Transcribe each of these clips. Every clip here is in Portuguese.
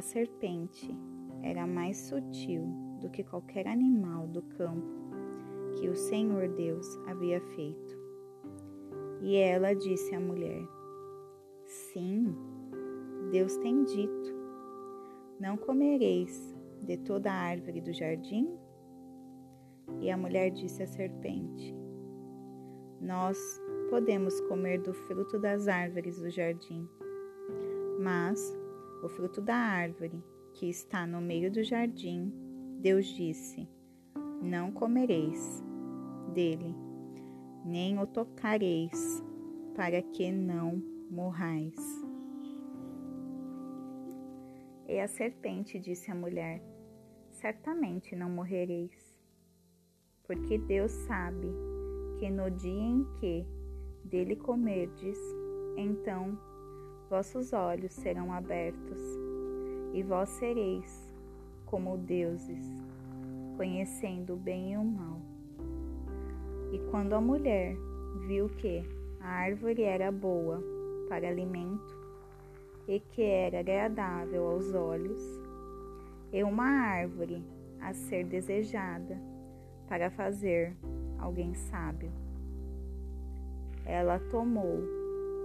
A serpente era mais sutil do que qualquer animal do campo que o Senhor Deus havia feito. E ela disse à mulher: Sim, Deus tem dito: Não comereis de toda a árvore do jardim? E a mulher disse à serpente: Nós podemos comer do fruto das árvores do jardim, mas o fruto da árvore que está no meio do jardim, Deus disse: Não comereis dele, nem o tocareis, para que não morrais. E a serpente disse à mulher: Certamente não morrereis, porque Deus sabe que no dia em que dele comerdes, então vossos olhos serão abertos e vós sereis como deuses, conhecendo o bem e o mal. E quando a mulher viu que a árvore era boa para alimento e que era agradável aos olhos, e uma árvore a ser desejada para fazer alguém sábio, ela tomou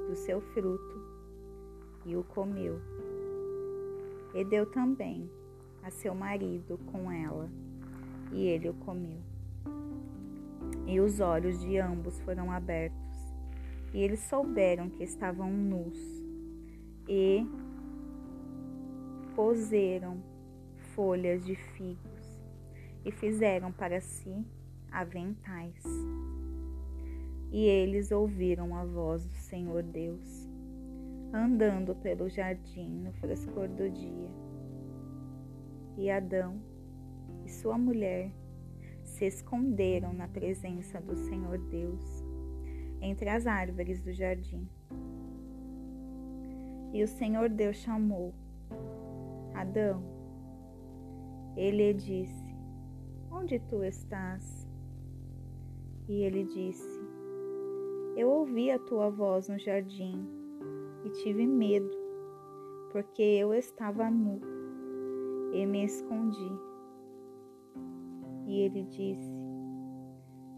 do seu fruto e o comeu e deu também a seu marido com ela, e ele o comeu. E os olhos de ambos foram abertos, e eles souberam que estavam nus, e coseram folhas de figos, e fizeram para si aventais. E eles ouviram a voz do Senhor Deus andando pelo jardim no frescor do dia. E Adão e sua mulher se esconderam na presença do Senhor Deus entre as árvores do jardim. E o Senhor Deus chamou Adão. Ele disse: Onde tu estás? E ele disse: Eu ouvi a tua voz no jardim e tive medo, porque eu estava nu e me escondi. E ele disse: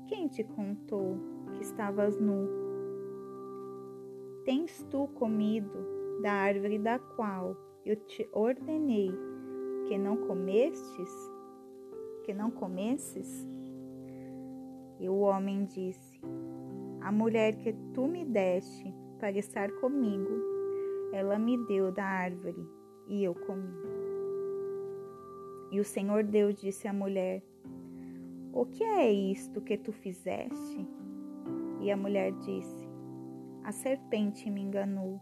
Quem te contou que estavas nu? Tens tu comido da árvore da qual eu te ordenei que não comestes? Que não comesses? E o homem disse: A mulher que tu me deste para estar comigo. Ela me deu da árvore e eu comi. E o Senhor Deus disse à mulher: O que é isto que tu fizeste? E a mulher disse: A serpente me enganou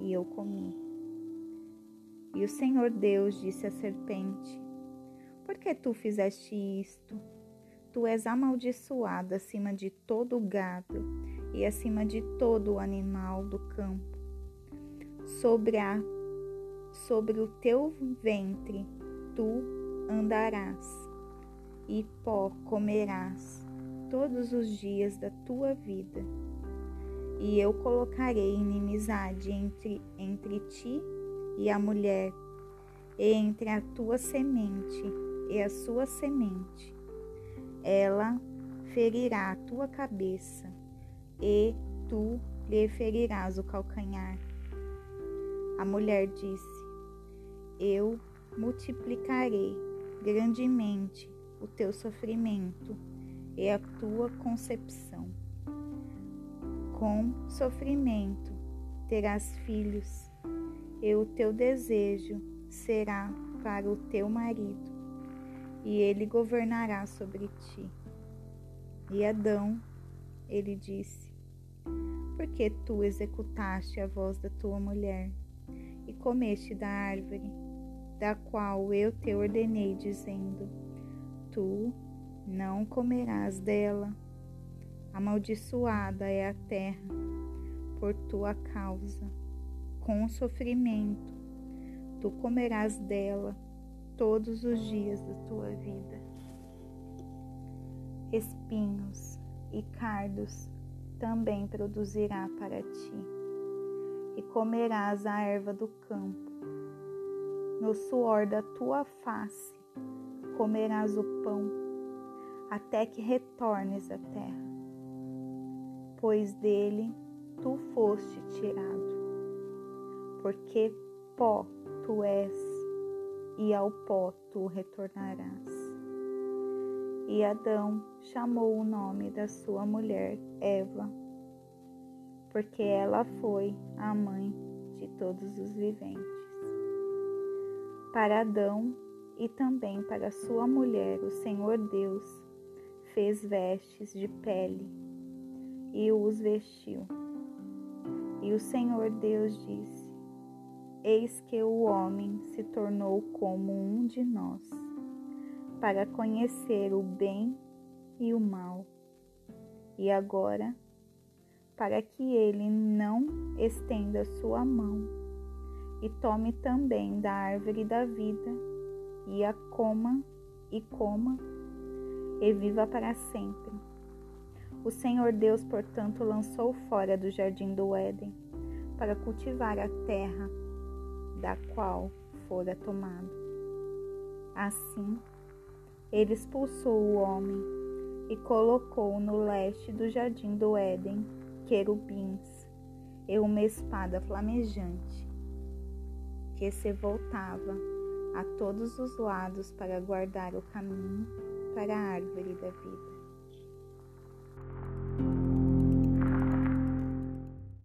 e eu comi. E o Senhor Deus disse à serpente: Por que tu fizeste isto? Tu és amaldiçoada acima de todo o gado e acima de todo o animal do campo. Sobre, a, sobre o teu ventre tu andarás, e pó comerás todos os dias da tua vida. E eu colocarei inimizade entre, entre ti e a mulher, e entre a tua semente e a sua semente. Ela ferirá a tua cabeça e tu lhe ferirás o calcanhar. A mulher disse: Eu multiplicarei grandemente o teu sofrimento e a tua concepção. Com sofrimento terás filhos, e o teu desejo será para o teu marido, e ele governará sobre ti. E Adão, ele disse: porque tu executaste a voz da tua mulher e comeste da árvore, da qual eu te ordenei, dizendo: Tu não comerás dela. Amaldiçoada é a terra por tua causa. Com sofrimento tu comerás dela todos os dias da tua vida. Espinhos e cardos também produzirá para ti, e comerás a erva do campo. no suor da tua face comerás o pão, até que retornes à terra, pois dele tu foste tirado, porque pó tu és, e ao pó tu retornarás. E Adão chamou o nome da sua mulher Eva, porque ela foi a mãe de todos os viventes. Para Adão e também para sua mulher, o Senhor Deus fez vestes de pele e os vestiu. E o Senhor Deus disse: Eis que o homem se tornou como um de nós, para conhecer o bem e o mal. E agora, para que ele não estenda sua mão e tome também da árvore da vida e a coma e coma e viva para sempre. O Senhor Deus, portanto, lançou fora do jardim do Éden para cultivar a terra da qual fora tomado. Assim, ele expulsou o homem e colocou no leste do jardim do Éden querubins e uma espada flamejante que se voltava a todos os lados para guardar o caminho para a árvore da vida.